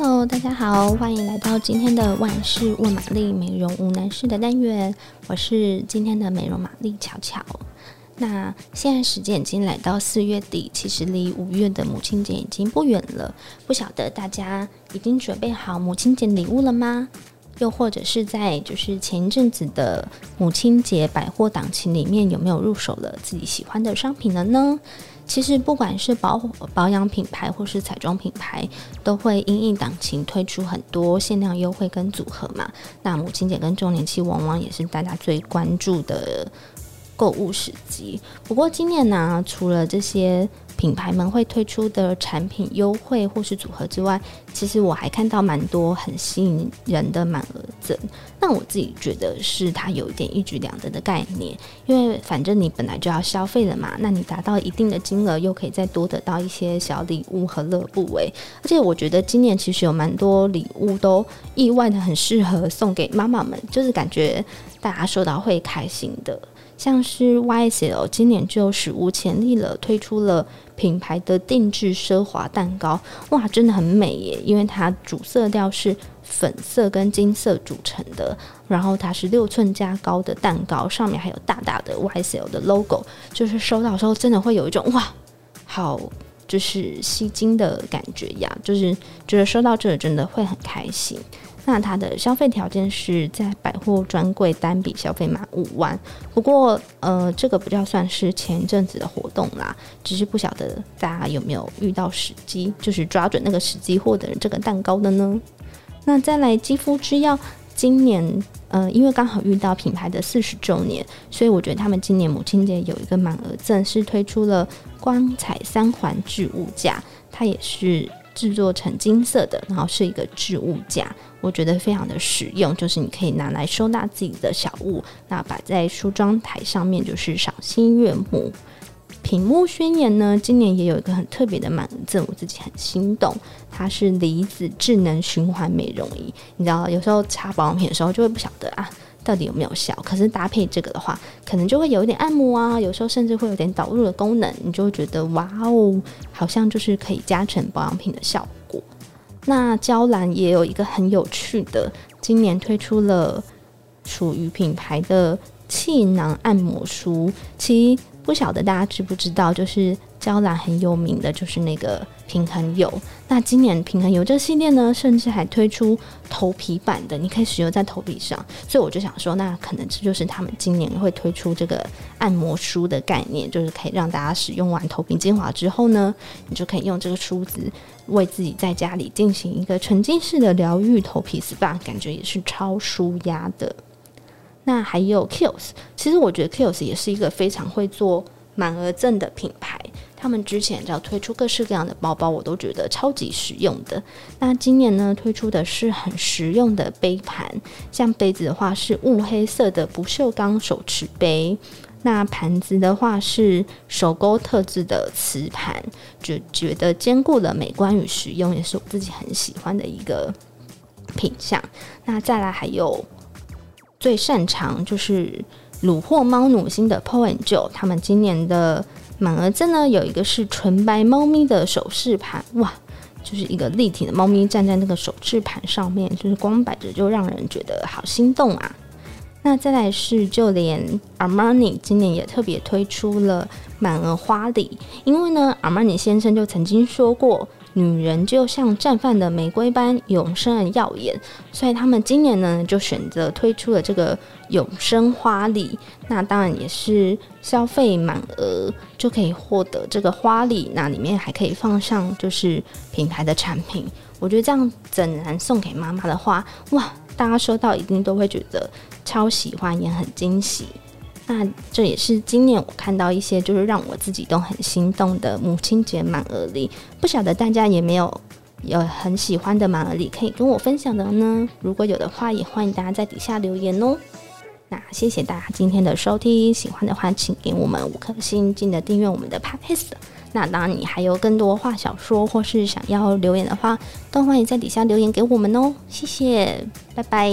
Hello，大家好，欢迎来到今天的万事问玛丽美容无难事的单元，我是今天的美容玛丽巧巧。那现在时间已经来到四月底，其实离五月的母亲节已经不远了。不晓得大家已经准备好母亲节礼物了吗？又或者是在就是前一阵子的母亲节百货档期里面，有没有入手了自己喜欢的商品了呢？其实不管是保保养品牌或是彩妆品牌，都会因应档期推出很多限量优惠跟组合嘛。那母亲节跟周年期往往也是大家最关注的。购物时机。不过今年呢、除了这些品牌们会推出的产品优惠或是组合之外，其实我还看到蛮多很吸引人的满额赠。那我自己觉得是它有一点一举两得的概念，因为反正你本来就要消费了嘛，那你达到一定的金额，又可以再多得到一些小礼物，何乐不为？而且我觉得今年其实有蛮多礼物都意外的很适合送给妈妈们，就是感觉大家收到会开心的。像是 YSL 今年就史无前例了，推出了品牌的定制奢华蛋糕，哇，真的很美耶！因为它主色调是粉色跟金色组成的，然后它是六寸加高的蛋糕，上面还有大大的 YSL 的 logo，就是收到时候真的会有一种哇，好就是吸睛的感觉呀，就是觉得收到这个真的会很开心。那它的消费条件是在百货专柜单笔消费满五万，不过呃，这个比较算是前一阵子的活动啦，只是不晓得大家有没有遇到时机，就是抓准那个时机获得这个蛋糕的呢？那再来肌肤之钥，今年呃，因为刚好遇到品牌的四十周年，所以我觉得他们今年母亲节有一个满额赠，是推出了光彩三环置物架，它也是。制作成金色的，然后是一个置物架，我觉得非常的实用，就是你可以拿来收纳自己的小物，那摆在梳妆台上面就是赏心悦目。屏幕宣言呢，今年也有一个很特别的满赠，我自己很心动，它是离子智能循环美容仪。你知道，有时候擦保养品的时候就会不晓得啊。到底有没有效？可是搭配这个的话，可能就会有一点按摩啊，有时候甚至会有点导入的功能，你就会觉得哇哦，好像就是可以加成保养品的效果。那娇兰也有一个很有趣的，今年推出了属于品牌的气囊按摩梳，其不晓得大家知不知道，就是。娇兰很有名的就是那个平衡油，那今年平衡油这个系列呢，甚至还推出头皮版的，你可以使用在头皮上。所以我就想说，那可能这就是他们今年会推出这个按摩梳的概念，就是可以让大家使用完头皮精华之后呢，你就可以用这个梳子为自己在家里进行一个沉浸式的疗愈头皮 SPA，感觉也是超舒压的。那还有 Kills，其实我觉得 Kills 也是一个非常会做满额赠的品牌。他们之前只要推出各式各样的包包，我都觉得超级实用的。那今年呢，推出的是很实用的杯盘，像杯子的话是雾黑色的不锈钢手持杯，那盘子的话是手勾特制的瓷盘，就觉得兼顾了美观与实用，也是我自己很喜欢的一个品相。那再来还有最擅长就是虏获猫奴心的 Paul and Joe，他们今年的。满额赠呢，有一个是纯白猫咪的首饰盘，哇，就是一个立体的猫咪站在那个首饰盘上面，就是光摆着就让人觉得好心动啊。那再来是，就连 Armani 今年也特别推出了满额花礼，因为呢，Armani 先生就曾经说过。女人就像绽放的玫瑰般永生而耀眼，所以他们今年呢就选择推出了这个永生花礼。那当然也是消费满额就可以获得这个花礼，那里面还可以放上就是品牌的产品。我觉得这样整然送给妈妈的话，哇，大家收到一定都会觉得超喜欢，也很惊喜。那这也是今年我看到一些就是让我自己都很心动的母亲节满额礼，不晓得大家有没有有很喜欢的满额礼可以跟我分享的呢？如果有的话，也欢迎大家在底下留言哦。那谢谢大家今天的收听，喜欢的话请给我们五颗星，记得订阅我们的 Podcast。那当然，你还有更多话想说或是想要留言的话，都欢迎在底下留言给我们哦。谢谢，拜拜。